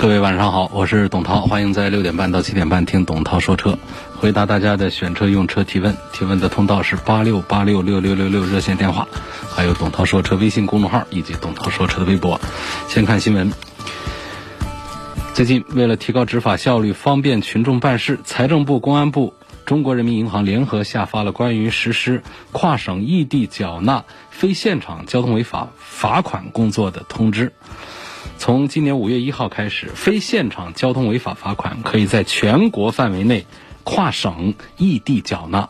各位晚上好，我是董涛，欢迎在六点半到七点半听董涛说车，回答大家的选车用车提问。提问的通道是八六八六六六六六热线电话，还有董涛说车微信公众号以及董涛说车的微博。先看新闻。最近，为了提高执法效率、方便群众办事，财政部、公安部、中国人民银行联合下发了关于实施跨省异地缴纳非现场交通违法罚款工作的通知。从今年五月一号开始，非现场交通违法罚款可以在全国范围内跨省异地缴纳。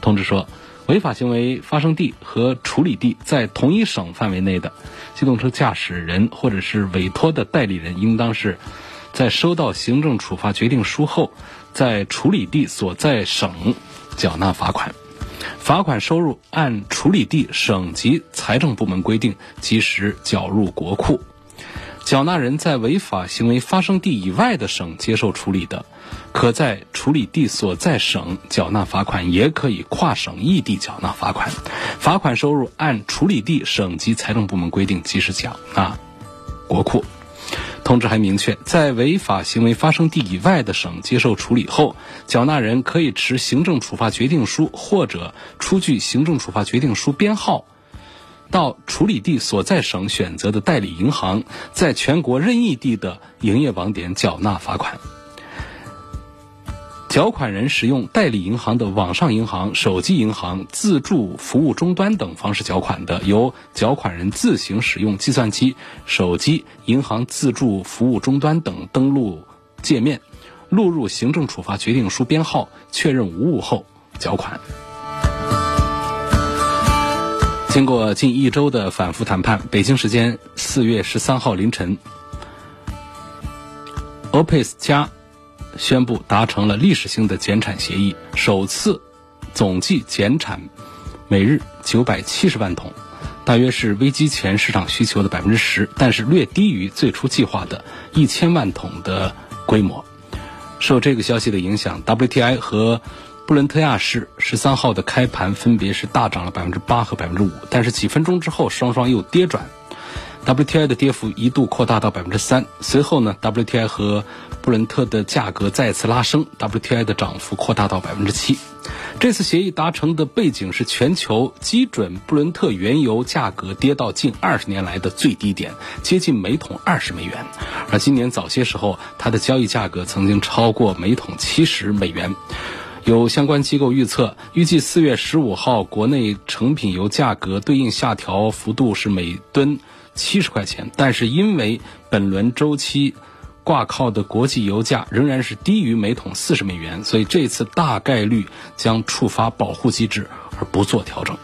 通知说，违法行为发生地和处理地在同一省范围内的机动车驾驶人或者是委托的代理人，应当是在收到行政处罚决定书后，在处理地所在省缴纳罚款。罚款收入按处理地省级财政部门规定及时缴入国库。缴纳人在违法行为发生地以外的省接受处理的，可在处理地所在省缴纳罚款，也可以跨省异地缴纳罚款。罚款收入按处理地省级财政部门规定及时缴纳国库。通知还明确，在违法行为发生地以外的省接受处理后，缴纳人可以持行政处罚决定书或者出具行政处罚决定书编号。到处理地所在省选择的代理银行，在全国任意地的营业网点缴纳罚款。缴款人使用代理银行的网上银行、手机银行、自助服务终端等方式缴款的，由缴款人自行使用计算机、手机、银行自助服务终端等登录界面，录入行政处罚决定书编号，确认无误后缴款。经过近一周的反复谈判，北京时间四月十三号凌晨，OPEC 加宣布达成了历史性的减产协议，首次总计减产每日九百七十万桶，大约是危机前市场需求的百分之十，但是略低于最初计划的一千万桶的规模。受这个消息的影响，WTI 和布伦特亚市十三号的开盘分别是大涨了百分之八和百分之五，但是几分钟之后双双又跌转，WTI 的跌幅一度扩大到百分之三。随后呢，WTI 和布伦特的价格再次拉升，WTI 的涨幅扩大到百分之七。这次协议达成的背景是全球基准布伦特原油价格跌到近二十年来的最低点，接近每桶二十美元，而今年早些时候它的交易价格曾经超过每桶七十美元。有相关机构预测，预计四月十五号国内成品油价格对应下调幅度是每吨七十块钱，但是因为本轮周期挂靠的国际油价仍然是低于每桶四十美元，所以这次大概率将触发保护机制而不做调整。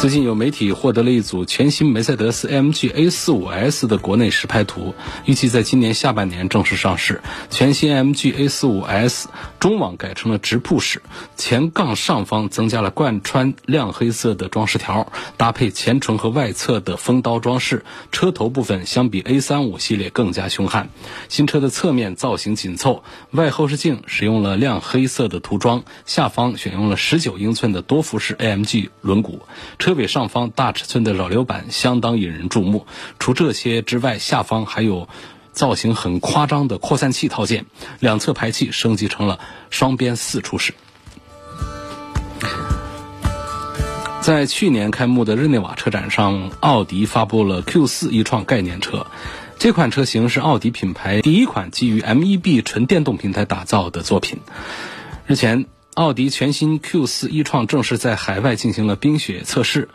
最近有媒体获得了一组全新梅赛德斯 AMG A45S 的国内实拍图，预计在今年下半年正式上市。全新 AMG A45S 中网改成了直瀑式，前杠上方增加了贯穿亮黑色的装饰条，搭配前唇和外侧的风刀装饰。车头部分相比 A35 系列更加凶悍。新车的侧面造型紧凑，外后视镜使用了亮黑色的涂装，下方选用了19英寸的多辐式 AMG 轮毂。车车尾上方大尺寸的扰流板相当引人注目。除这些之外，下方还有造型很夸张的扩散器套件，两侧排气升级成了双边四出式。在去年开幕的日内瓦车展上，奥迪发布了 Q4 一创概念车。这款车型是奥迪品牌第一款基于 MEB 纯电动平台打造的作品。日前。奥迪全新 Q4 e 创正式在海外进行了冰雪测试，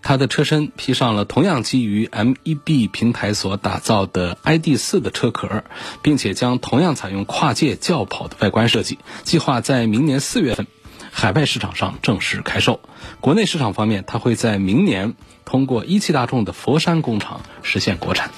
它的车身披上了同样基于 MEB 平台所打造的 ID.4 的车壳，并且将同样采用跨界轿跑的外观设计，计划在明年四月份海外市场上正式开售。国内市场方面，它会在明年通过一汽大众的佛山工厂实现国产。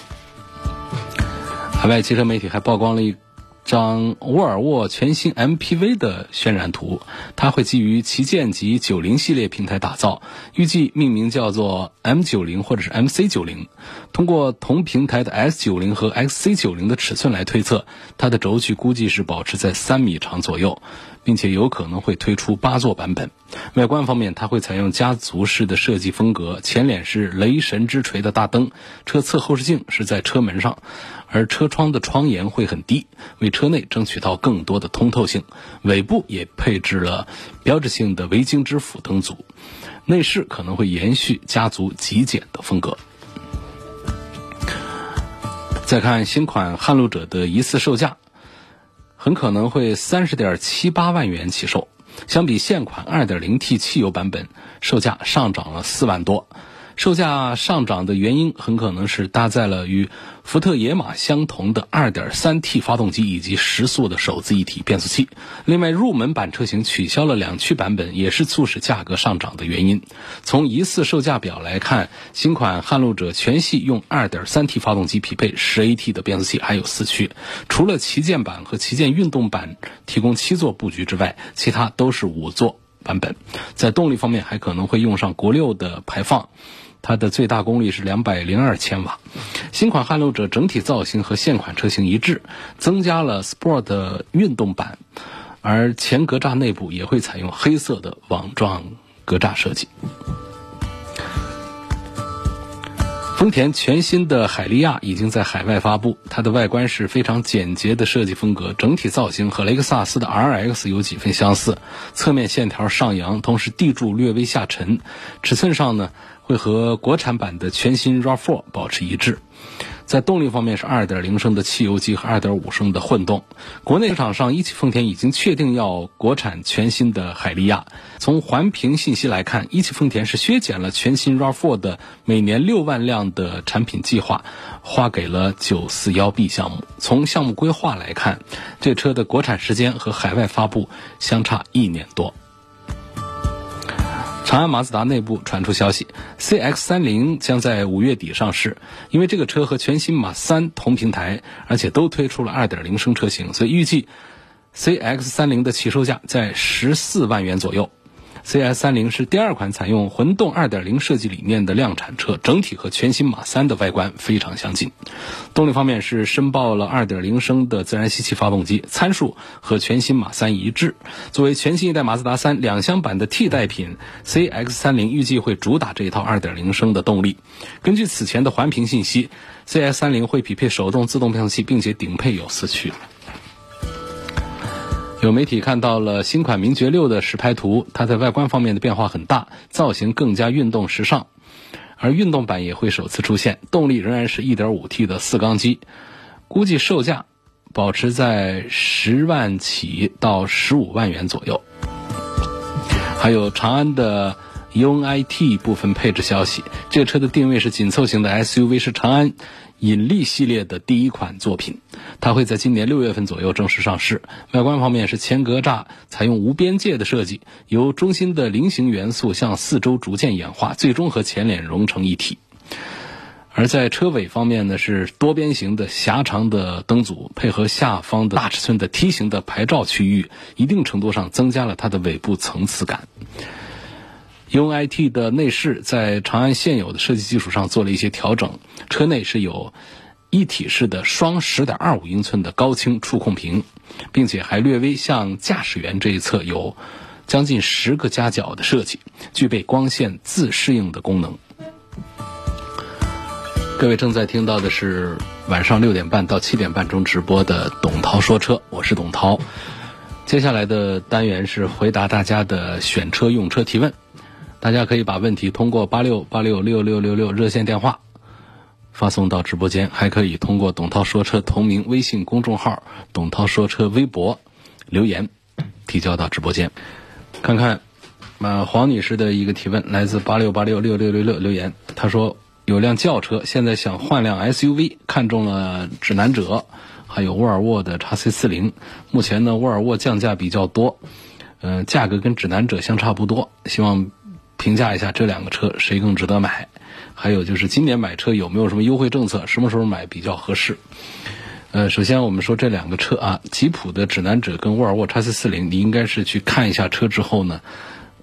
海外汽车媒体还曝光了一。张沃尔沃全新 MPV 的渲染图，它会基于旗舰级90系列平台打造，预计命名叫做 M90 或者是 MC90。通过同平台的 S90 和 XC90 的尺寸来推测，它的轴距估计是保持在三米长左右。并且有可能会推出八座版本。外观方面，它会采用家族式的设计风格，前脸是雷神之锤的大灯，车侧后视镜是在车门上，而车窗的窗沿会很低，为车内争取到更多的通透性。尾部也配置了标志性的维京之斧灯组，内饰可能会延续家族极简的风格。再看新款撼路者的疑似售价。很可能会三十点七八万元起售，相比现款二点零 T 汽油版本，售价上涨了四万多。售价上涨的原因很可能是搭载了与福特野马相同的 2.3T 发动机以及十速的手自一体变速器。另外，入门版车型取消了两驱版本，也是促使价格上涨的原因。从疑似售价表来看，新款撼路者全系用 2.3T 发动机，匹配 10AT 的变速器，还有四驱。除了旗舰版和旗舰运动版提供七座布局之外，其他都是五座版本。在动力方面，还可能会用上国六的排放。它的最大功率是两百零二千瓦。新款撼路者整体造型和现款车型一致，增加了 Sport 运动版，而前格栅内部也会采用黑色的网状格栅设计。丰田全新的海利亚已经在海外发布，它的外观是非常简洁的设计风格，整体造型和雷克萨斯的 RX 有几分相似，侧面线条上扬，同时地柱略微下沉，尺寸上呢。会和国产版的全新 RAV4 保持一致，在动力方面是2.0升的汽油机和2.5升的混动。国内市场上，一汽丰田已经确定要国产全新的海利亚。从环评信息来看，一汽丰田是削减了全新 RAV4 的每年六万辆的产品计划，划给了 941B 项目。从项目规划来看，这车的国产时间和海外发布相差一年多。长安马自达内部传出消息，CX 三零将在五月底上市。因为这个车和全新马三同平台，而且都推出了二点零升车型，所以预计 CX 三零的起售价在十四万元左右。CS30 是第二款采用混动2.0设计理念的量产车，整体和全新马三的外观非常相近。动力方面是申报了2.0升的自然吸气发动机，参数和全新马三一致。作为全新一代马自达三两厢版的替代品，CX30 预计会主打这一套2.0升的动力。根据此前的环评信息，CS30 会匹配手动自动变速器，并且顶配有四驱。有媒体看到了新款名爵六的实拍图，它在外观方面的变化很大，造型更加运动时尚，而运动版也会首次出现，动力仍然是一点五 T 的四缸机，估计售价保持在十万起到十五万元左右。还有长安的 UNI-T 部分配置消息，这个车的定位是紧凑型的 SUV，是长安。引力系列的第一款作品，它会在今年六月份左右正式上市。外观方面是前格栅采用无边界的设计，由中心的菱形元素向四周逐渐演化，最终和前脸融成一体。而在车尾方面呢，是多边形的狭长的灯组，配合下方的大尺寸的梯形的牌照区域，一定程度上增加了它的尾部层次感。UNI-T 的内饰在长安现有的设计基础上做了一些调整，车内是有一体式的双10.25英寸的高清触控屏，并且还略微向驾驶员这一侧有将近十个夹角的设计，具备光线自适应的功能。各位正在听到的是晚上六点半到七点半中直播的董涛说车，我是董涛。接下来的单元是回答大家的选车用车提问。大家可以把问题通过八六八六六六六六热线电话发送到直播间，还可以通过董涛说车同名微信公众号、董涛说车微博留言提交到直播间。看看，呃，黄女士的一个提问来自八六八六六六六六留言，她说有辆轿车，现在想换辆 SUV，看中了指南者，还有沃尔沃的 x C 四零。目前呢，沃尔沃降价比较多，呃，价格跟指南者相差不多，希望。评价一下这两个车谁更值得买，还有就是今年买车有没有什么优惠政策，什么时候买比较合适？呃，首先我们说这两个车啊，吉普的指南者跟沃尔沃 x C 四零，你应该是去看一下车之后呢，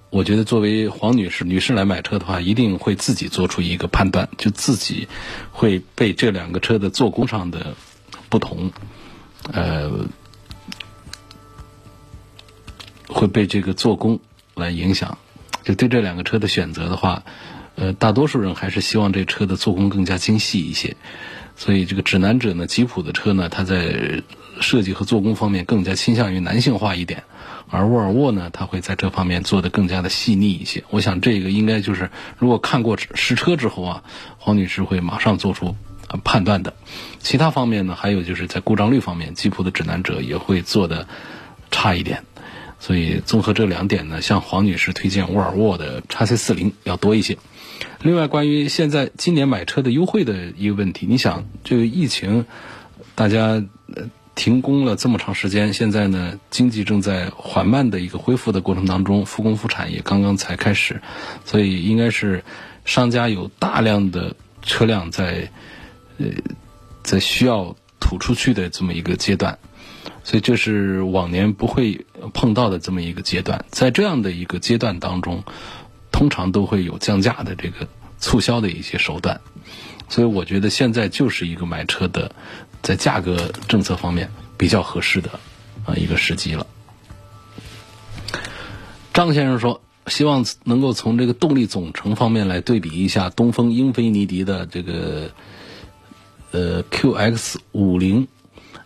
我觉得作为黄女士、女士来买车的话，一定会自己做出一个判断，就自己会被这两个车的做工上的不同，呃，会被这个做工来影响。就对这两个车的选择的话，呃，大多数人还是希望这车的做工更加精细一些。所以这个指南者呢，吉普的车呢，它在设计和做工方面更加倾向于男性化一点，而沃尔沃呢，它会在这方面做得更加的细腻一些。我想这个应该就是如果看过实车之后啊，黄女士会马上做出判断的。其他方面呢，还有就是在故障率方面，吉普的指南者也会做的差一点。所以综合这两点呢，向黄女士推荐沃尔沃的 x C 四零要多一些。另外，关于现在今年买车的优惠的一个问题，你想这个疫情，大家停工了这么长时间，现在呢经济正在缓慢的一个恢复的过程当中，复工复产也刚刚才开始，所以应该是商家有大量的车辆在呃在需要吐出去的这么一个阶段，所以这是往年不会碰到的这么一个阶段，在这样的一个阶段当中。通常都会有降价的这个促销的一些手段，所以我觉得现在就是一个买车的，在价格政策方面比较合适的啊一个时机了。张先生说，希望能够从这个动力总成方面来对比一下东风英菲尼迪的这个呃 QX 五零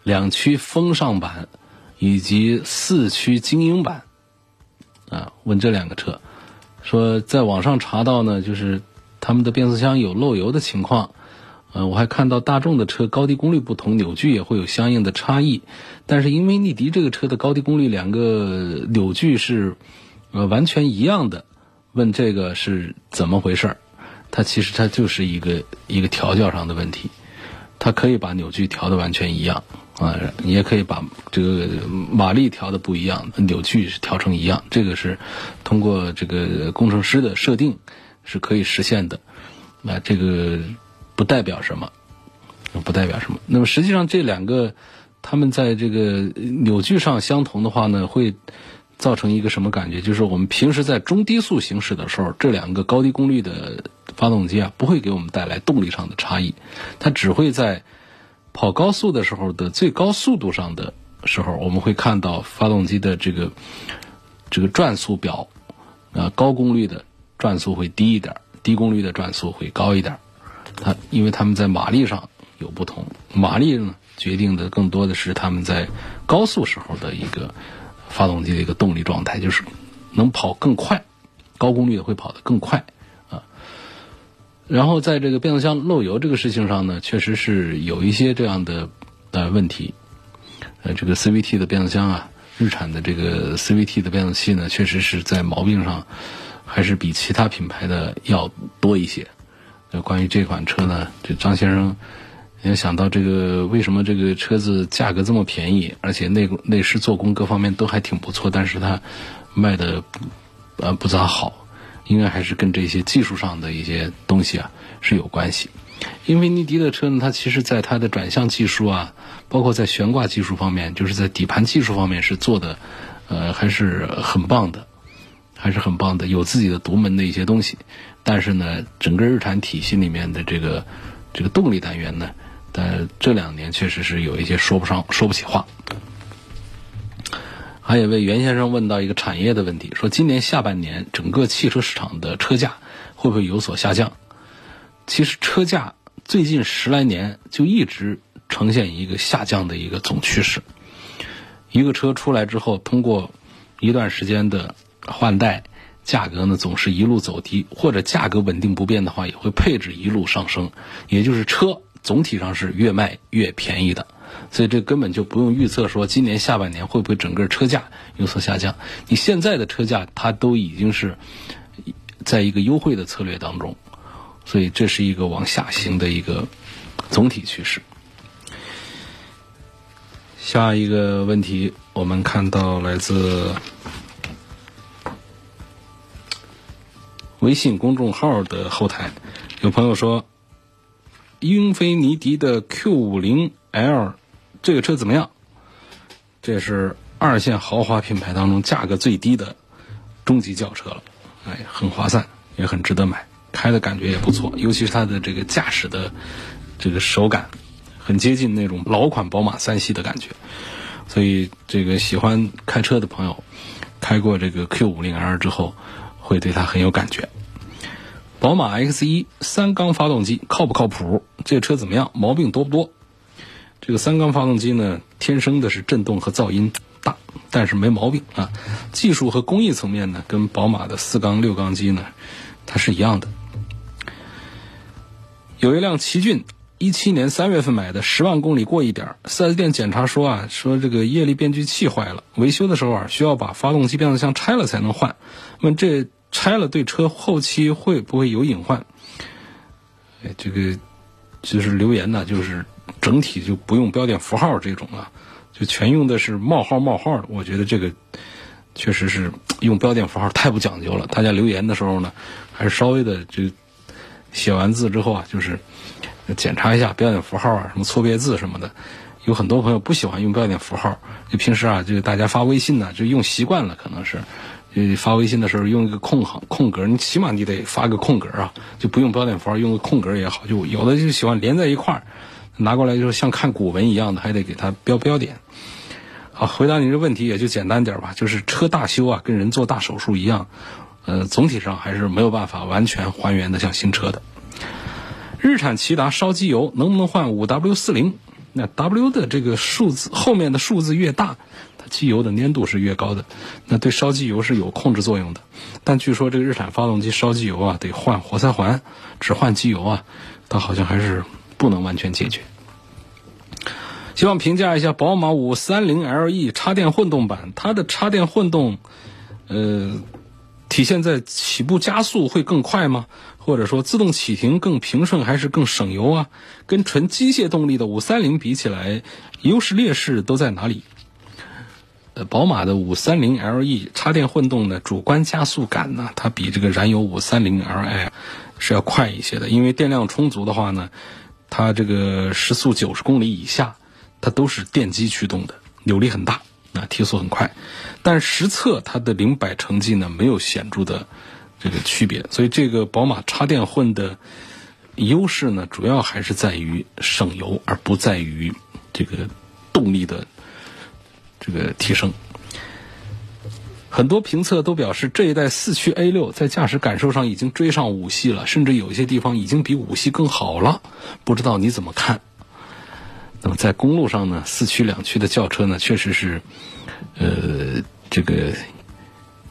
两驱风尚版以及四驱精英版啊，问这两个车。说在网上查到呢，就是他们的变速箱有漏油的情况，呃，我还看到大众的车高低功率不同，扭矩也会有相应的差异。但是英菲尼迪这个车的高低功率两个扭矩是呃完全一样的，问这个是怎么回事儿？它其实它就是一个一个调教上的问题，它可以把扭矩调的完全一样。啊，你也可以把这个马力调的不一样，扭矩是调成一样，这个是通过这个工程师的设定是可以实现的。那这个不代表什么，不代表什么。那么实际上这两个，他们在这个扭矩上相同的话呢，会造成一个什么感觉？就是我们平时在中低速行驶的时候，这两个高低功率的发动机啊，不会给我们带来动力上的差异，它只会在。跑高速的时候的最高速度上的时候，我们会看到发动机的这个这个转速表，啊，高功率的转速会低一点，低功率的转速会高一点。它因为他们在马力上有不同，马力呢决定的更多的是他们在高速时候的一个发动机的一个动力状态，就是能跑更快，高功率的会跑得更快。然后在这个变速箱漏油这个事情上呢，确实是有一些这样的呃问题。呃，这个 CVT 的变速箱啊，日产的这个 CVT 的变速器呢，确实是在毛病上还是比其他品牌的要多一些。呃，关于这款车呢，这张先生也想到这个为什么这个车子价格这么便宜，而且内内饰做工各方面都还挺不错，但是它卖的呃不咋好。应该还是跟这些技术上的一些东西啊是有关系。因为尼迪的车呢，它其实在它的转向技术啊，包括在悬挂技术方面，就是在底盘技术方面是做的，呃，还是很棒的，还是很棒的，有自己的独门的一些东西。但是呢，整个日产体系里面的这个这个动力单元呢，但这两年确实是有一些说不上说不起话。还有位袁先生问到一个产业的问题，说今年下半年整个汽车市场的车价会不会有所下降？其实车价最近十来年就一直呈现一个下降的一个总趋势。一个车出来之后，通过一段时间的换代，价格呢总是一路走低，或者价格稳定不变的话，也会配置一路上升，也就是车总体上是越卖越便宜的。所以这根本就不用预测说今年下半年会不会整个车价有所下降。你现在的车价它都已经是在一个优惠的策略当中，所以这是一个往下行的一个总体趋势。下一个问题，我们看到来自微信公众号的后台，有朋友说，英菲尼迪的 Q 五零 L。这个车怎么样？这是二线豪华品牌当中价格最低的中级轿车了，哎，很划算，也很值得买，开的感觉也不错，尤其是它的这个驾驶的这个手感，很接近那种老款宝马三系的感觉。所以，这个喜欢开车的朋友，开过这个 Q50L 之后，会对它很有感觉。宝马 X1 三缸发动机靠不靠谱？这个车怎么样？毛病多不多？这个三缸发动机呢，天生的是震动和噪音大，但是没毛病啊。技术和工艺层面呢，跟宝马的四缸六缸机呢，它是一样的。有一辆奇骏，一七年三月份买的，十万公里过一点四 S 店检查说啊，说这个液力变矩器坏了，维修的时候啊，需要把发动机变速箱拆了才能换。问这拆了对车后期会不会有隐患？哎，这个就是留言呢，就是整体就不用标点符号这种啊，就全用的是冒号冒号。我觉得这个确实是用标点符号太不讲究了。大家留言的时候呢，还是稍微的就写完字之后啊，就是检查一下标点符号啊，什么错别字什么的。有很多朋友不喜欢用标点符号，就平时啊，就大家发微信呢，就用习惯了，可能是。呃，发微信的时候用一个空行空格，你起码你得发个空格啊，就不用标点符号，用个空格也好。就有的就喜欢连在一块儿，拿过来就是像看古文一样的，还得给它标标点。好，回答你这问题也就简单点吧，就是车大修啊，跟人做大手术一样，呃，总体上还是没有办法完全还原的像新车的。日产骐达烧机油能不能换五 W 四零？那 W 的这个数字后面的数字越大。它机油的粘度是越高的，那对烧机油是有控制作用的。但据说这个日产发动机烧机油啊，得换活塞环，只换机油啊，它好像还是不能完全解决。希望评价一下宝马五三零 LE 插电混动版，它的插电混动，呃，体现在起步加速会更快吗？或者说自动启停更平顺还是更省油啊？跟纯机械动力的五三零比起来，优势劣势都在哪里？呃，宝马的五三零 LE 插电混动呢，主观加速感呢，它比这个燃油五三零 Li 是要快一些的。因为电量充足的话呢，它这个时速九十公里以下，它都是电机驱动的，扭力很大，啊，提速很快。但实测它的零百成绩呢，没有显著的这个区别。所以这个宝马插电混的优势呢，主要还是在于省油，而不在于这个动力的。这个提升，很多评测都表示这一代四驱 A 六在驾驶感受上已经追上五系了，甚至有一些地方已经比五系更好了。不知道你怎么看？那么在公路上呢，四驱两驱的轿车呢，确实是，呃，这个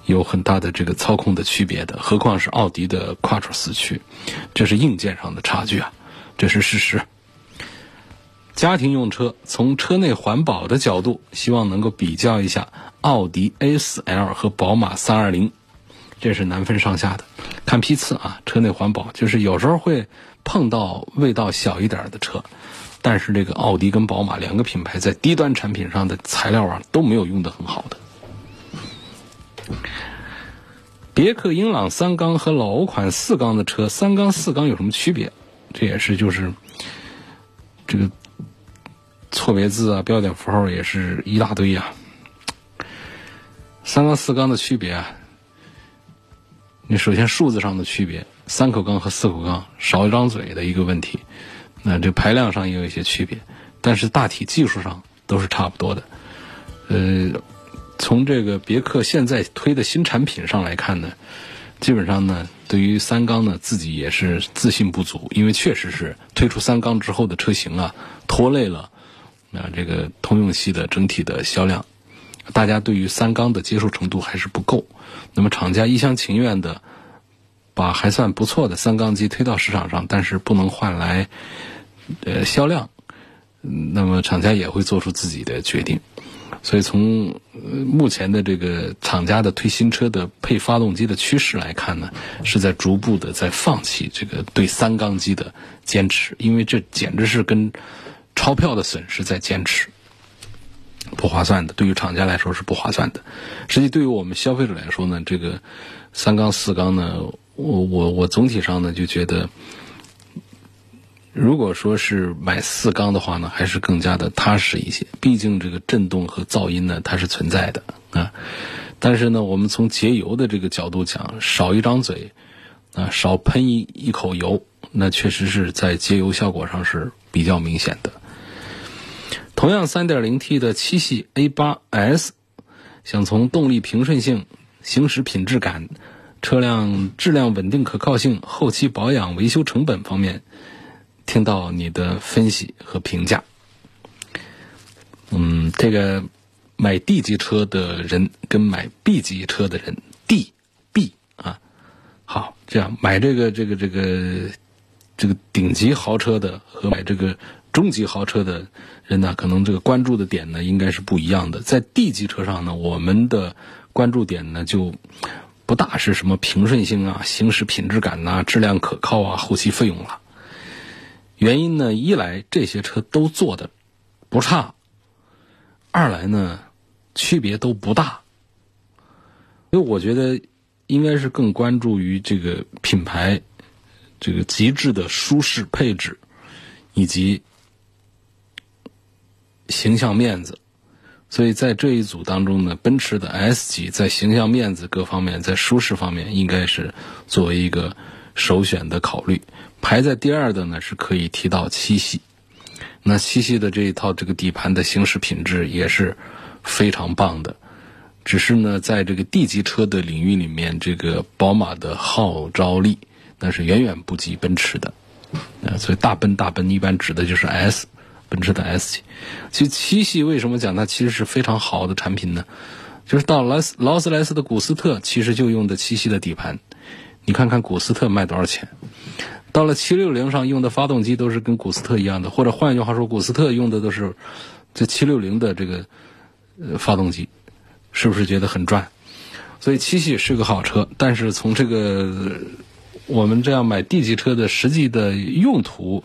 有很大的这个操控的区别的。何况是奥迪的 Quattro 四驱，这是硬件上的差距啊，这是事实。家庭用车，从车内环保的角度，希望能够比较一下奥迪 A4L 和宝马320，这是难分上下的。看批次啊，车内环保就是有时候会碰到味道小一点的车，但是这个奥迪跟宝马两个品牌在低端产品上的材料啊都没有用的很好的。别克英朗三缸和老款四缸的车，三缸四缸有什么区别？这也是就是这个。错别字啊，标点符号也是一大堆呀。三缸四缸的区别啊，你首先数字上的区别，三口缸和四口缸少一张嘴的一个问题，那这排量上也有一些区别，但是大体技术上都是差不多的。呃，从这个别克现在推的新产品上来看呢，基本上呢，对于三缸呢自己也是自信不足，因为确实是推出三缸之后的车型啊，拖累了。啊，这个通用系的整体的销量，大家对于三缸的接受程度还是不够。那么厂家一厢情愿的把还算不错的三缸机推到市场上，但是不能换来呃销量，那么厂家也会做出自己的决定。所以从目前的这个厂家的推新车的配发动机的趋势来看呢，是在逐步的在放弃这个对三缸机的坚持，因为这简直是跟。钞票的损失在坚持，不划算的。对于厂家来说是不划算的。实际对于我们消费者来说呢，这个三缸四缸呢，我我我总体上呢就觉得，如果说是买四缸的话呢，还是更加的踏实一些。毕竟这个震动和噪音呢，它是存在的啊。但是呢，我们从节油的这个角度讲，少一张嘴，啊，少喷一一口油，那确实是在节油效果上是比较明显的。同样，3.0T 的七系 A8S，想从动力平顺性、行驶品质感、车辆质量稳定可靠性、后期保养维修成本方面。听到你的分析和评价，嗯，这个买 D 级车的人跟买 B 级车的人，D、B 啊，好，这样买这个这个这个这个顶级豪车的和买这个中级豪车的人呢，可能这个关注的点呢应该是不一样的。在 D 级车上呢，我们的关注点呢就不大是什么平顺性啊、行驶品质感呐、质量可靠啊、后期费用了。原因呢，一来这些车都做的不差，二来呢区别都不大，因为我觉得应该是更关注于这个品牌这个极致的舒适配置以及形象面子，所以在这一组当中呢，奔驰的 S 级在形象面子各方面，在舒适方面应该是作为一个首选的考虑。排在第二的呢，是可以提到七系。那七系的这一套这个底盘的行驶品质也是非常棒的，只是呢，在这个 D 级车的领域里面，这个宝马的号召力那是远远不及奔驰的。啊，所以大奔大奔一般指的就是 S，奔驰的 S 级。其实七系为什么讲它其实是非常好的产品呢？就是到劳斯劳斯莱斯的古斯特其实就用的七系的底盘，你看看古斯特卖多少钱？到了七六零上用的发动机都是跟古斯特一样的，或者换一句话说，古斯特用的都是这七六零的这个呃发动机，是不是觉得很赚？所以七系是个好车，但是从这个我们这样买 D 级车的实际的用途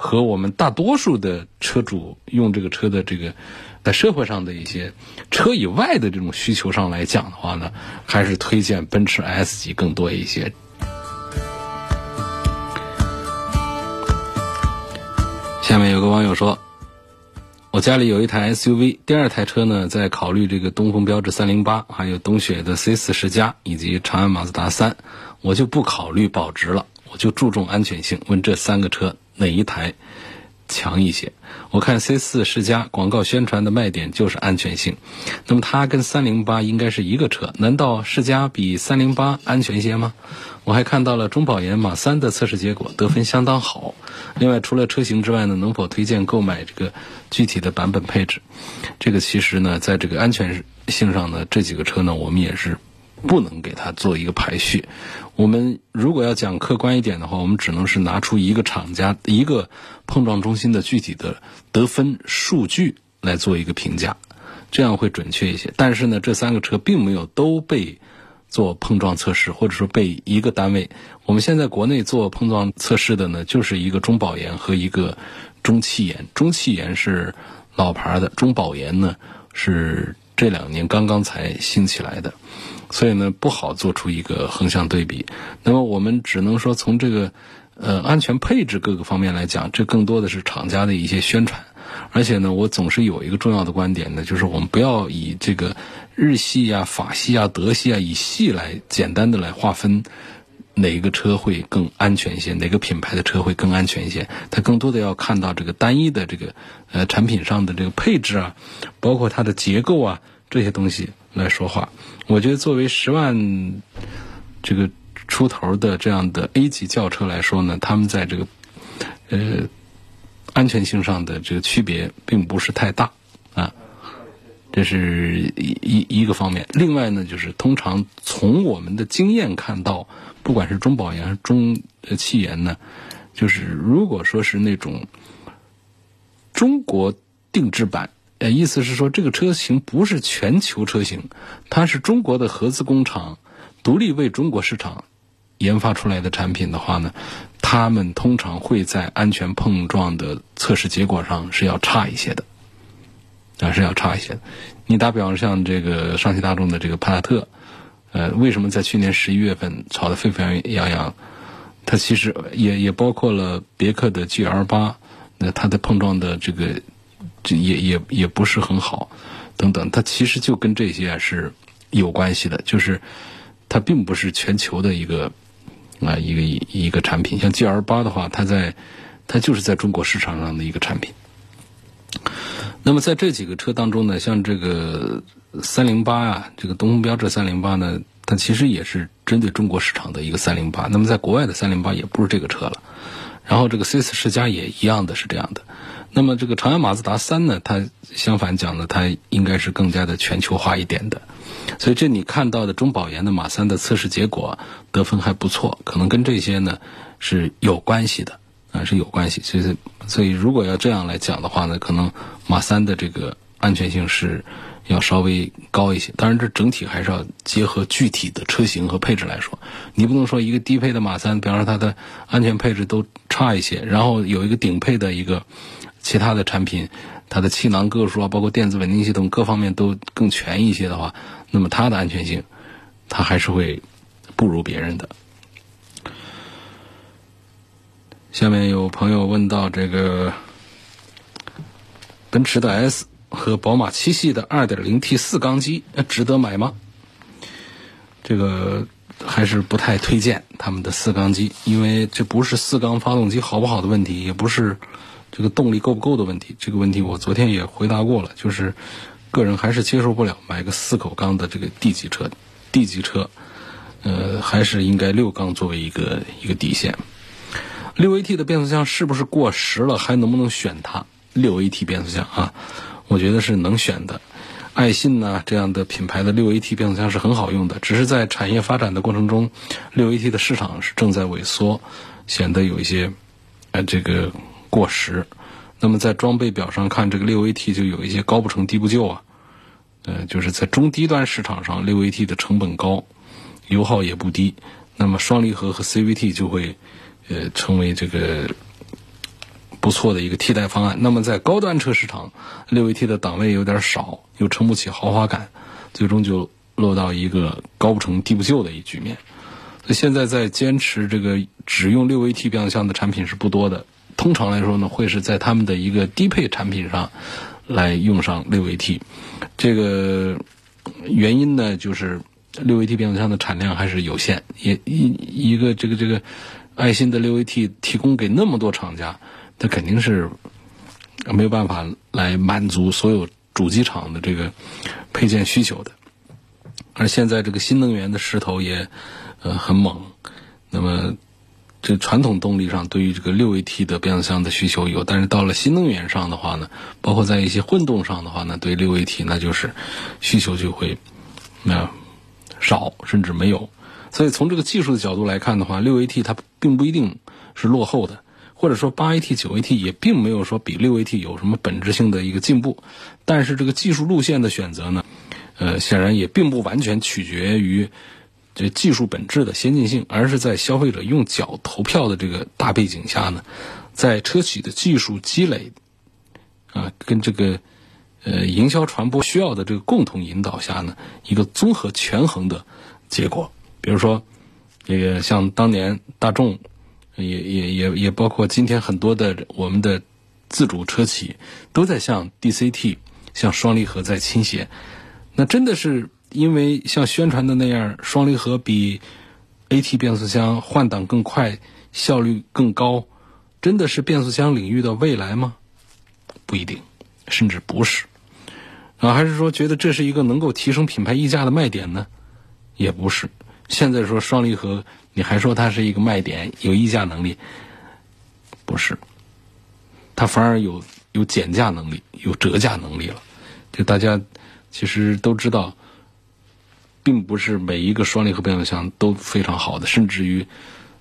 和我们大多数的车主用这个车的这个在社会上的一些车以外的这种需求上来讲的话呢，还是推荐奔驰 S 级更多一些。下面有个网友说：“我家里有一台 SUV，第二台车呢，在考虑这个东风标致三零八，还有东雪的 C 四十加以及长安马自达三，我就不考虑保值了，我就注重安全性。问这三个车哪一台强一些？我看 C 四世嘉广告宣传的卖点就是安全性，那么它跟三零八应该是一个车，难道世嘉比三零八安全些吗？我还看到了中保研马三的测试结果，得分相当好。”另外，除了车型之外呢，能否推荐购买这个具体的版本配置？这个其实呢，在这个安全性上呢，这几个车呢，我们也是不能给它做一个排序。我们如果要讲客观一点的话，我们只能是拿出一个厂家、一个碰撞中心的具体的得分数据来做一个评价，这样会准确一些。但是呢，这三个车并没有都被。做碰撞测试，或者说被一个单位，我们现在国内做碰撞测试的呢，就是一个中保研和一个中汽研。中汽研是老牌的，中保研呢是这两年刚刚才兴起来的，所以呢不好做出一个横向对比。那么我们只能说从这个呃安全配置各个方面来讲，这更多的是厂家的一些宣传。而且呢，我总是有一个重要的观点呢，就是我们不要以这个日系啊、法系啊、德系啊以系来简单的来划分哪一个车会更安全一些，哪个品牌的车会更安全一些。它更多的要看到这个单一的这个呃产品上的这个配置啊，包括它的结构啊这些东西来说话。我觉得作为十万这个出头的这样的 A 级轿车来说呢，他们在这个呃。安全性上的这个区别并不是太大，啊，这是一一一个方面。另外呢，就是通常从我们的经验看到，不管是中保研还是、中汽研呢，就是如果说是那种中国定制版，呃，意思是说这个车型不是全球车型，它是中国的合资工厂独立为中国市场研发出来的产品的话呢。他们通常会在安全碰撞的测试结果上是要差一些的，啊是要差一些的。你打比方像这个上汽大众的这个帕萨特，呃，为什么在去年十一月份炒得沸沸扬扬？它其实也也包括了别克的 GL 八，那它的碰撞的这个这也也也不是很好，等等，它其实就跟这些是有关系的，就是它并不是全球的一个啊一个一个产品，像 GL 八的话，它在它就是在中国市场上的一个产品。那么在这几个车当中呢，像这个三零八啊，这个东风标致三零八呢，它其实也是针对中国市场的一个三零八。那么在国外的三零八也不是这个车了。然后这个 C 四世嘉也一样的是这样的。那么这个长安马自达三呢，它相反讲呢，它应该是更加的全球化一点的。所以这你看到的中保研的马三的测试结果得分还不错，可能跟这些呢是有关系的。啊，是有关系，所以所以如果要这样来讲的话呢，可能马三的这个安全性是要稍微高一些。当然，这整体还是要结合具体的车型和配置来说。你不能说一个低配的马三，比方说它的安全配置都差一些，然后有一个顶配的一个其他的产品，它的气囊个数啊，包括电子稳定系统各方面都更全一些的话，那么它的安全性，它还是会不如别人的。下面有朋友问到这个奔驰的 S 和宝马七系的 2.0T 四缸机值得买吗？这个还是不太推荐他们的四缸机，因为这不是四缸发动机好不好的问题，也不是这个动力够不够的问题。这个问题我昨天也回答过了，就是个人还是接受不了买个四口缸的这个 D 级车，D 级车，呃，还是应该六缸作为一个一个底线。六 AT 的变速箱是不是过时了？还能不能选它？六 AT 变速箱啊，我觉得是能选的。爱信呢这样的品牌的六 AT 变速箱是很好用的，只是在产业发展的过程中，六 AT 的市场是正在萎缩，显得有一些呃这个过时。那么在装备表上看，这个六 AT 就有一些高不成低不就啊，呃，就是在中低端市场上，六 AT 的成本高，油耗也不低，那么双离合和 CVT 就会。呃，成为这个不错的一个替代方案。那么在高端车市场，六 AT 的档位有点少，又撑不起豪华感，最终就落到一个高不成低不就的一局面。所以现在在坚持这个只用六 AT 变速箱的产品是不多的。通常来说呢，会是在他们的一个低配产品上来用上六 AT。这个原因呢，就是六 AT 变速箱的产量还是有限，也一一个这个这个。爱信的六 AT 提供给那么多厂家，它肯定是没有办法来满足所有主机厂的这个配件需求的。而现在这个新能源的势头也呃很猛，那么这传统动力上对于这个六 AT 的变速箱的需求有，但是到了新能源上的话呢，包括在一些混动上的话呢，对六 AT 那就是需求就会那少甚至没有。所以从这个技术的角度来看的话，六 AT 它并不一定是落后的，或者说八 AT、九 AT 也并没有说比六 AT 有什么本质性的一个进步。但是这个技术路线的选择呢，呃，显然也并不完全取决于这技术本质的先进性，而是在消费者用脚投票的这个大背景下呢，在车企的技术积累啊，跟这个呃营销传播需要的这个共同引导下呢，一个综合权衡的结果。比如说，这个像当年大众，也也也也包括今天很多的我们的自主车企，都在向 DCT、向双离合在倾斜。那真的是因为像宣传的那样，双离合比 AT 变速箱换挡更快、效率更高，真的是变速箱领域的未来吗？不一定，甚至不是。啊，还是说觉得这是一个能够提升品牌溢价的卖点呢？也不是。现在说双离合，你还说它是一个卖点，有溢价能力？不是，它反而有有减价能力，有折价能力了。就大家其实都知道，并不是每一个双离合变速箱都非常好的，甚至于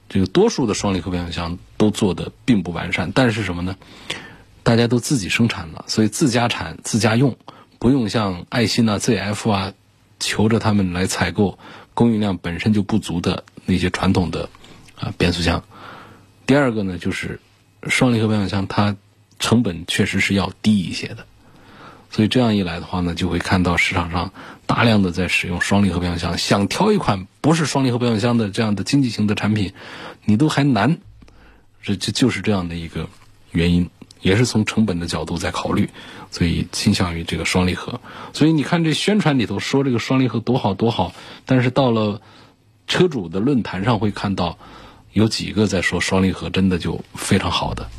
这个多数的双离合变速箱都做的并不完善。但是什么呢？大家都自己生产了，所以自家产自家用，不用像爱信啊、ZF 啊求着他们来采购。供应量本身就不足的那些传统的啊变速箱，第二个呢就是双离合变速箱，它成本确实是要低一些的，所以这样一来的话呢，就会看到市场上大量的在使用双离合变速箱。想挑一款不是双离合变速箱的这样的经济型的产品，你都还难。这这就是这样的一个原因，也是从成本的角度在考虑，所以倾向于这个双离合。所以你看这宣传里头说这个双离合多好多好，但是到了车主的论坛上会看到有几个在说双离合真的就非常好的。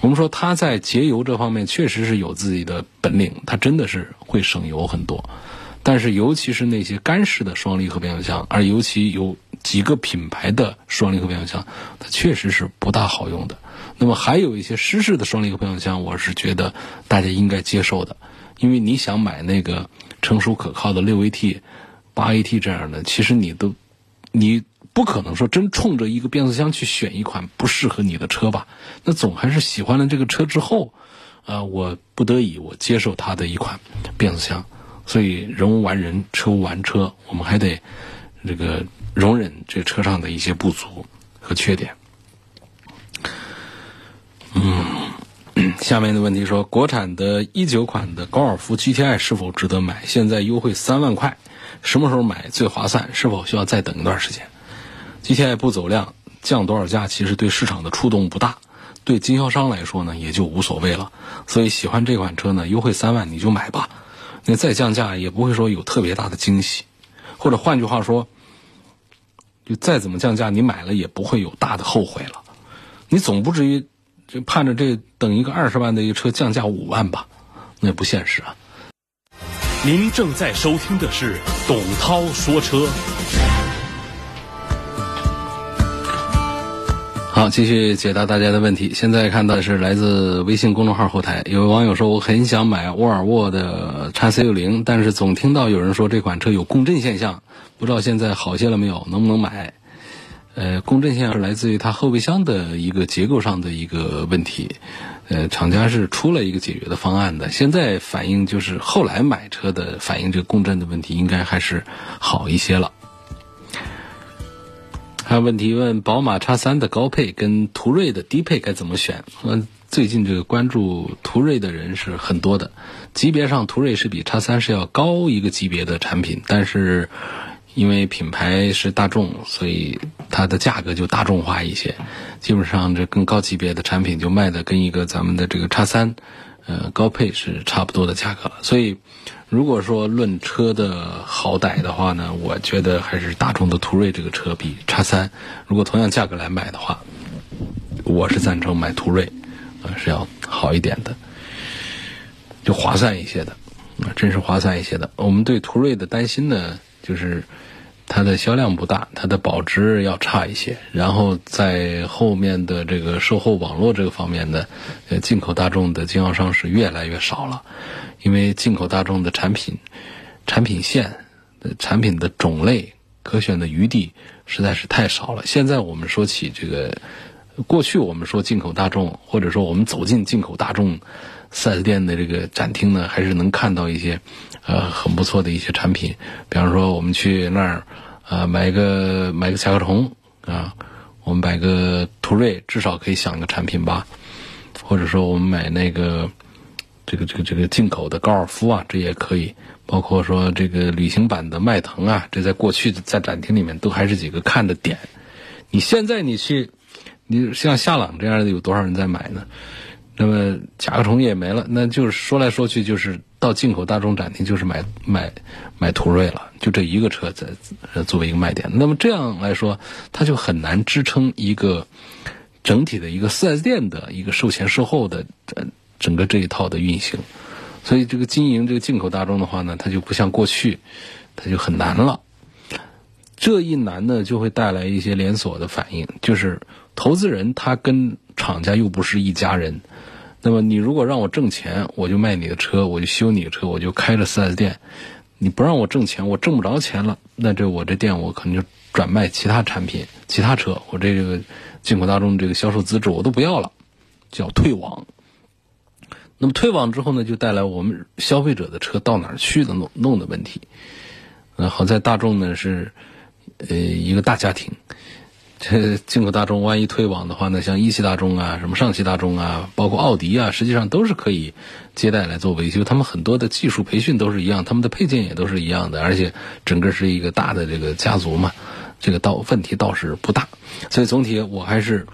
我们说它在节油这方面确实是有自己的本领，它真的是会省油很多。但是尤其是那些干式的双离合变速箱，而尤其有几个品牌的双离合变速箱，它确实是不大好用的。那么还有一些湿式的双离合变速箱，我是觉得大家应该接受的，因为你想买那个成熟可靠的六 AT、八 AT 这样的，其实你都你。不可能说真冲着一个变速箱去选一款不适合你的车吧？那总还是喜欢了这个车之后，啊，我不得已我接受它的一款变速箱。所以人无完人，车无完车，我们还得这个容忍这车上的一些不足和缺点。嗯，下面的问题说，国产的一九款的高尔夫 GTI 是否值得买？现在优惠三万块，什么时候买最划算？是否需要再等一段时间？GTI 不走量，降多少价其实对市场的触动不大，对经销商来说呢也就无所谓了。所以喜欢这款车呢，优惠三万你就买吧。那再降价也不会说有特别大的惊喜，或者换句话说，就再怎么降价，你买了也不会有大的后悔了。你总不至于就盼着这等一个二十万的一个车降价五万吧？那也不现实啊。您正在收听的是董涛说车。好，继续解答大家的问题。现在看到的是来自微信公众号后台，有位网友说：“我很想买沃尔沃的叉 C 六零，但是总听到有人说这款车有共振现象，不知道现在好些了没有，能不能买？”呃，共振现象是来自于它后备箱的一个结构上的一个问题，呃，厂家是出了一个解决的方案的。现在反映就是后来买车的反映，这个共振的问题应该还是好一些了。还有问题问宝马叉三的高配跟途锐的低配该怎么选？嗯，最近这个关注途锐的人是很多的，级别上途锐是比叉三是要高一个级别的产品，但是因为品牌是大众，所以它的价格就大众化一些，基本上这更高级别的产品就卖的跟一个咱们的这个叉三，呃，高配是差不多的价格了，所以。如果说论车的好歹的话呢，我觉得还是大众的途锐这个车比叉三，如果同样价格来买的话，我是赞成买途锐，啊是要好一点的，就划算一些的，啊真是划算一些的。我们对途锐的担心呢，就是它的销量不大，它的保值要差一些，然后在后面的这个售后网络这个方面呢，呃进口大众的经销商是越来越少了。因为进口大众的产品、产品线、产品的种类可选的余地实在是太少了。现在我们说起这个，过去我们说进口大众，或者说我们走进进口大众四 S 店的这个展厅呢，还是能看到一些呃很不错的一些产品。比方说，我们去那儿啊买个买个甲壳虫啊，我们买个途锐，至少可以想一个产品吧。或者说，我们买那个。这个这个这个进口的高尔夫啊，这也可以，包括说这个旅行版的迈腾啊，这在过去在展厅里面都还是几个看的点。你现在你去，你像夏朗这样的有多少人在买呢？那么甲壳虫也没了，那就是说来说去就是到进口大众展厅就是买买买途锐了，就这一个车在作为一个卖点。那么这样来说，它就很难支撑一个整体的一个四 S 店的一个售前售后的。整个这一套的运行，所以这个经营这个进口大众的话呢，它就不像过去，它就很难了。这一难呢，就会带来一些连锁的反应，就是投资人他跟厂家又不是一家人。那么你如果让我挣钱，我就卖你的车，我就修你的车，我就开着四 S 店。你不让我挣钱，我挣不着钱了，那这我这店我可能就转卖其他产品、其他车，我这个进口大众这个销售资质我都不要了，叫退网。那么退网之后呢，就带来我们消费者的车到哪儿去的弄弄的问题。呃，好在大众呢是呃一个大家庭，这 进口大众万一退网的话呢，像一汽大众啊、什么上汽大众啊，包括奥迪啊，实际上都是可以接待来做维修。他们很多的技术培训都是一样，他们的配件也都是一样的，而且整个是一个大的这个家族嘛，这个倒问题倒是不大。所以总体我还是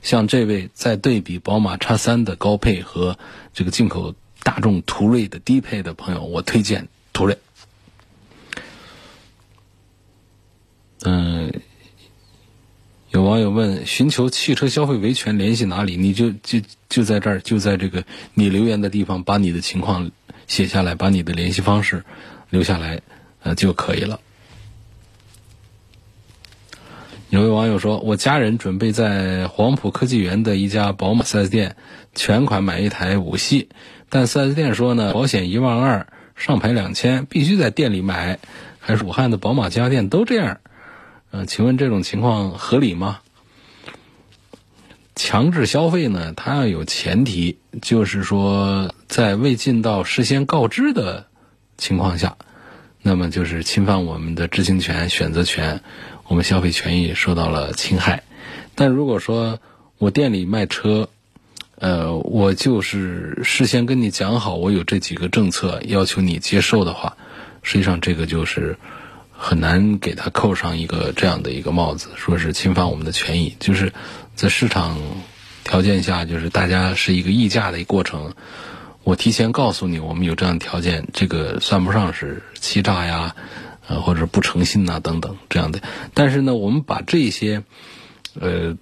像这位在对比宝马叉三的高配和这个进口大众途锐的低配的朋友，我推荐途锐。嗯。有网友问：寻求汽车消费维权联系哪里？你就就就在这儿，就在这个你留言的地方，把你的情况写下来，把你的联系方式留下来，呃就可以了。有位网友说：“我家人准备在黄埔科技园的一家宝马 4S 店全款买一台五系，但 4S 店说呢，保险一万二，上牌两千，必须在店里买，还是武汉的宝马家电都这样。”嗯，请问这种情况合理吗？强制消费呢？它要有前提，就是说在未尽到事先告知的情况下，那么就是侵犯我们的知情权、选择权，我们消费权益受到了侵害。但如果说我店里卖车，呃，我就是事先跟你讲好，我有这几个政策要求你接受的话，实际上这个就是。很难给他扣上一个这样的一个帽子，说是侵犯我们的权益。就是在市场条件下，就是大家是一个议价的一个过程。我提前告诉你，我们有这样的条件，这个算不上是欺诈呀，呃，或者不诚信呐等等这样的。但是呢，我们把这些呃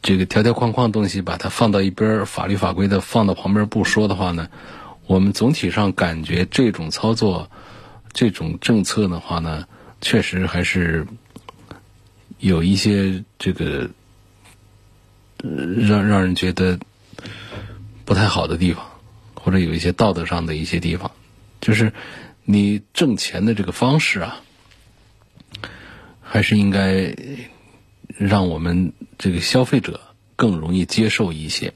这个条条框框东西，把它放到一边，法律法规的放到旁边不说的话呢，我们总体上感觉这种操作。这种政策的话呢，确实还是有一些这个让让人觉得不太好的地方，或者有一些道德上的一些地方，就是你挣钱的这个方式啊，还是应该让我们这个消费者更容易接受一些，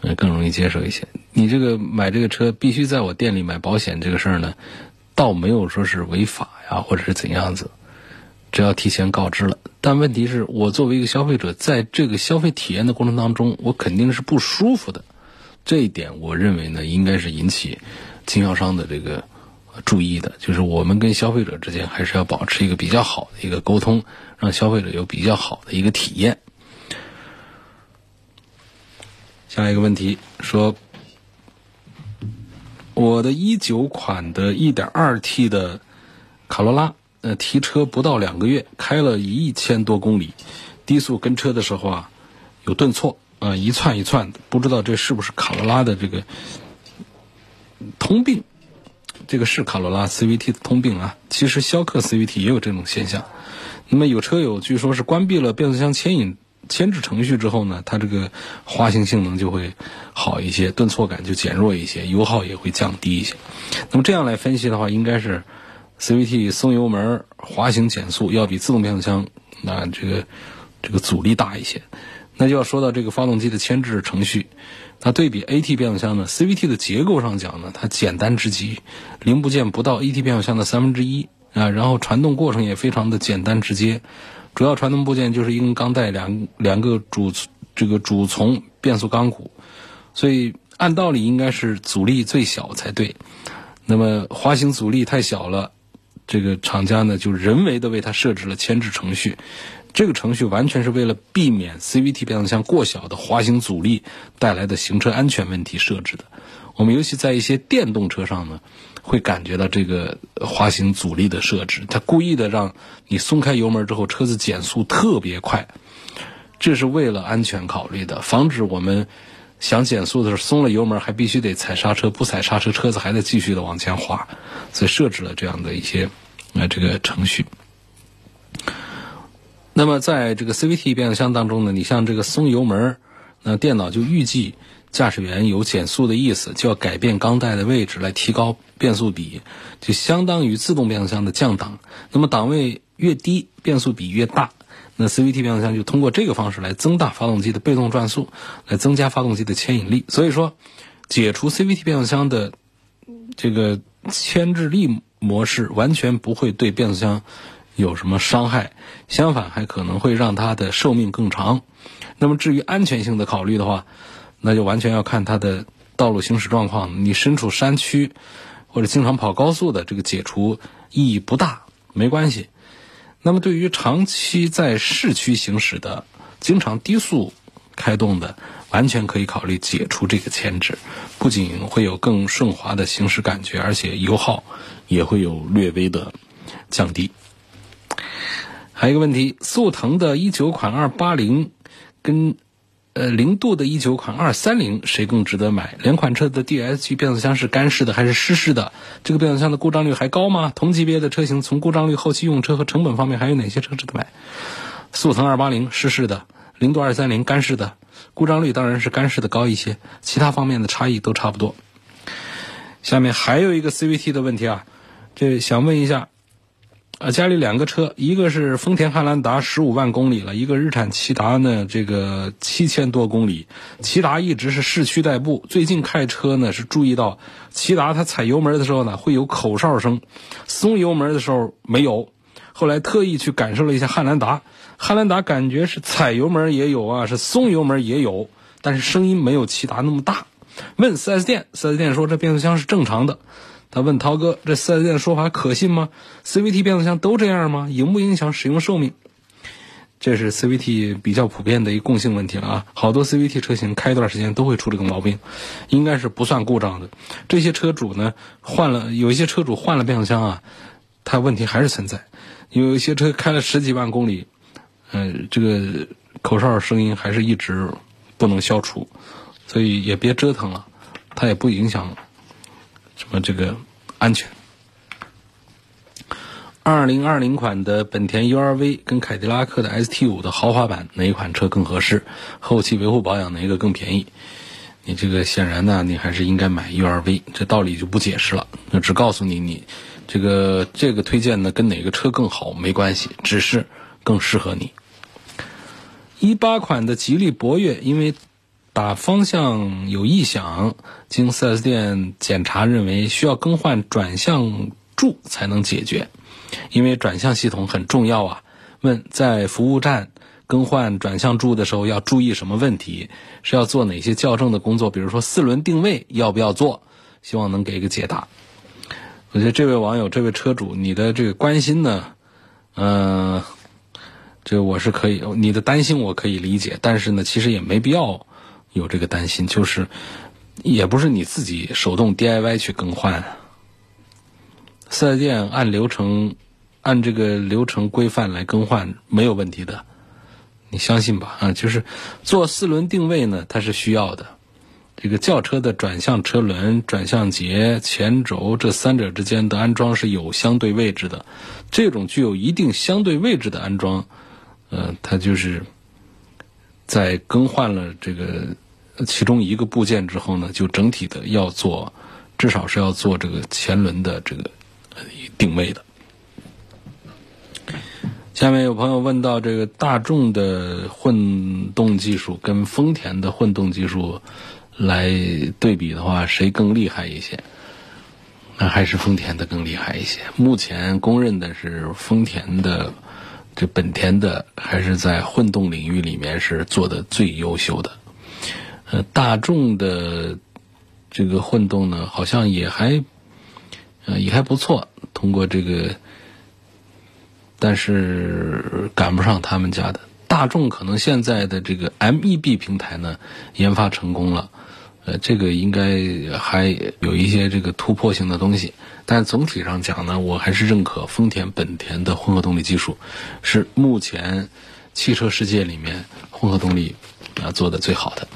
嗯，更容易接受一些。你这个买这个车必须在我店里买保险这个事儿呢？倒没有说是违法呀，或者是怎样子，只要提前告知了。但问题是我作为一个消费者，在这个消费体验的过程当中，我肯定是不舒服的。这一点，我认为呢，应该是引起经销商的这个注意的。就是我们跟消费者之间还是要保持一个比较好的一个沟通，让消费者有比较好的一个体验。下一个问题说。我的一九款的 1.2T 的卡罗拉，呃，提车不到两个月，开了一千多公里，低速跟车的时候啊，有顿挫，啊，一窜一窜的，不知道这是不是卡罗拉的这个通病？这个是卡罗拉 CVT 的通病啊。其实逍客 CVT 也有这种现象。那么有车友据说是关闭了变速箱牵引。牵制程序之后呢，它这个滑行性能就会好一些，顿挫感就减弱一些，油耗也会降低一些。那么这样来分析的话，应该是 CVT 松油门滑行减速要比自动变速箱那这个这个阻力大一些。那就要说到这个发动机的牵制程序，那对比 AT 变速箱呢，CVT 的结构上讲呢，它简单之极，零部件不到 AT 变速箱的三分之一啊，然后传动过程也非常的简单直接。主要传动部件就是一根钢带，两两个主这个主从变速钢骨，所以按道理应该是阻力最小才对。那么滑行阻力太小了，这个厂家呢就人为的为它设置了牵制程序，这个程序完全是为了避免 CVT 变速箱过小的滑行阻力带来的行车安全问题设置的。我们尤其在一些电动车上呢。会感觉到这个滑行阻力的设置，它故意的让你松开油门之后，车子减速特别快，这是为了安全考虑的，防止我们想减速的时候松了油门，还必须得踩刹车，不踩刹车，车子还在继续的往前滑，所以设置了这样的一些呃这个程序。那么在这个 CVT 变速箱当中呢，你像这个松油门，那电脑就预计。驾驶员有减速的意思，就要改变钢带的位置来提高变速比，就相当于自动变速箱的降档。那么档位越低，变速比越大。那 CVT 变速箱就通过这个方式来增大发动机的被动转速，来增加发动机的牵引力。所以说，解除 CVT 变速箱的这个牵制力模式，完全不会对变速箱有什么伤害，相反还可能会让它的寿命更长。那么至于安全性的考虑的话，那就完全要看它的道路行驶状况。你身处山区或者经常跑高速的，这个解除意义不大，没关系。那么对于长期在市区行驶的，经常低速开动的，完全可以考虑解除这个前置，不仅会有更顺滑的行驶感觉，而且油耗也会有略微的降低。还有一个问题，速腾的一九款二八零跟呃零度的一九款二三零谁更值得买？两款车的 DSG 变速箱是干式的还是湿式的？这个变速箱的故障率还高吗？同级别的车型，从故障率、后期用车和成本方面，还有哪些车值得买？速腾二八零湿式的，零度二三零干式的，故障率当然是干式的高一些，其他方面的差异都差不多。下面还有一个 CVT 的问题啊，这想问一下，啊，家里两个车，一个是丰田汉兰达十五万公里了，一个日产骐达呢，这个七千多公里。骐达一直是市区代步，最近开车呢是注意到，骐达它踩油门的时候呢会有口哨声，松油门的时候没有。后来特意去感受了一下汉兰达，汉兰达感觉是踩油门也有啊，是松油门也有，但是声音没有骐达那么大。问 4S 店，4S 店说这变速箱是正常的。他问涛哥，这 4S 店的说法可信吗？CVT 变速箱都这样吗？影不影响使用寿命？这是 CVT 比较普遍的一个共性问题了啊，好多 CVT 车型开一段时间都会出这个毛病，应该是不算故障的。这些车主呢换了，有一些车主换了变速箱啊，它问题还是存在。有一些车开了十几万公里，呃，这个口哨声音还是一直不能消除，所以也别折腾了，它也不影响什么这个安全。二零二零款的本田 URV 跟凯迪拉克的 ST 五的豪华版哪一款车更合适？后期维护保养哪一个更便宜？你这个显然呢，你还是应该买 URV，这道理就不解释了，那只告诉你你。这个这个推荐呢，跟哪个车更好没关系，只是更适合你。一八款的吉利博越，因为打方向有异响，经 4S 店检查认为需要更换转向柱才能解决，因为转向系统很重要啊。问在服务站更换转向柱的时候要注意什么问题？是要做哪些校正的工作？比如说四轮定位要不要做？希望能给一个解答。我觉得这位网友、这位车主，你的这个关心呢，嗯，这我是可以，你的担心我可以理解，但是呢，其实也没必要有这个担心，就是也不是你自己手动 DIY 去更换，四 S 店按流程、按这个流程规范来更换没有问题的，你相信吧？啊，就是做四轮定位呢，它是需要的。这个轿车的转向车轮、转向节、前轴这三者之间的安装是有相对位置的。这种具有一定相对位置的安装，呃，它就是在更换了这个其中一个部件之后呢，就整体的要做，至少是要做这个前轮的这个定位的。下面有朋友问到这个大众的混动技术跟丰田的混动技术。来对比的话，谁更厉害一些？那还是丰田的更厉害一些。目前公认的是丰田的，这本田的还是在混动领域里面是做的最优秀的。呃，大众的这个混动呢，好像也还，呃，也还不错。通过这个，但是赶不上他们家的。大众可能现在的这个 MEB 平台呢，研发成功了。呃，这个应该还有一些这个突破性的东西，但总体上讲呢，我还是认可丰田、本田的混合动力技术，是目前汽车世界里面混合动力啊做的最好的。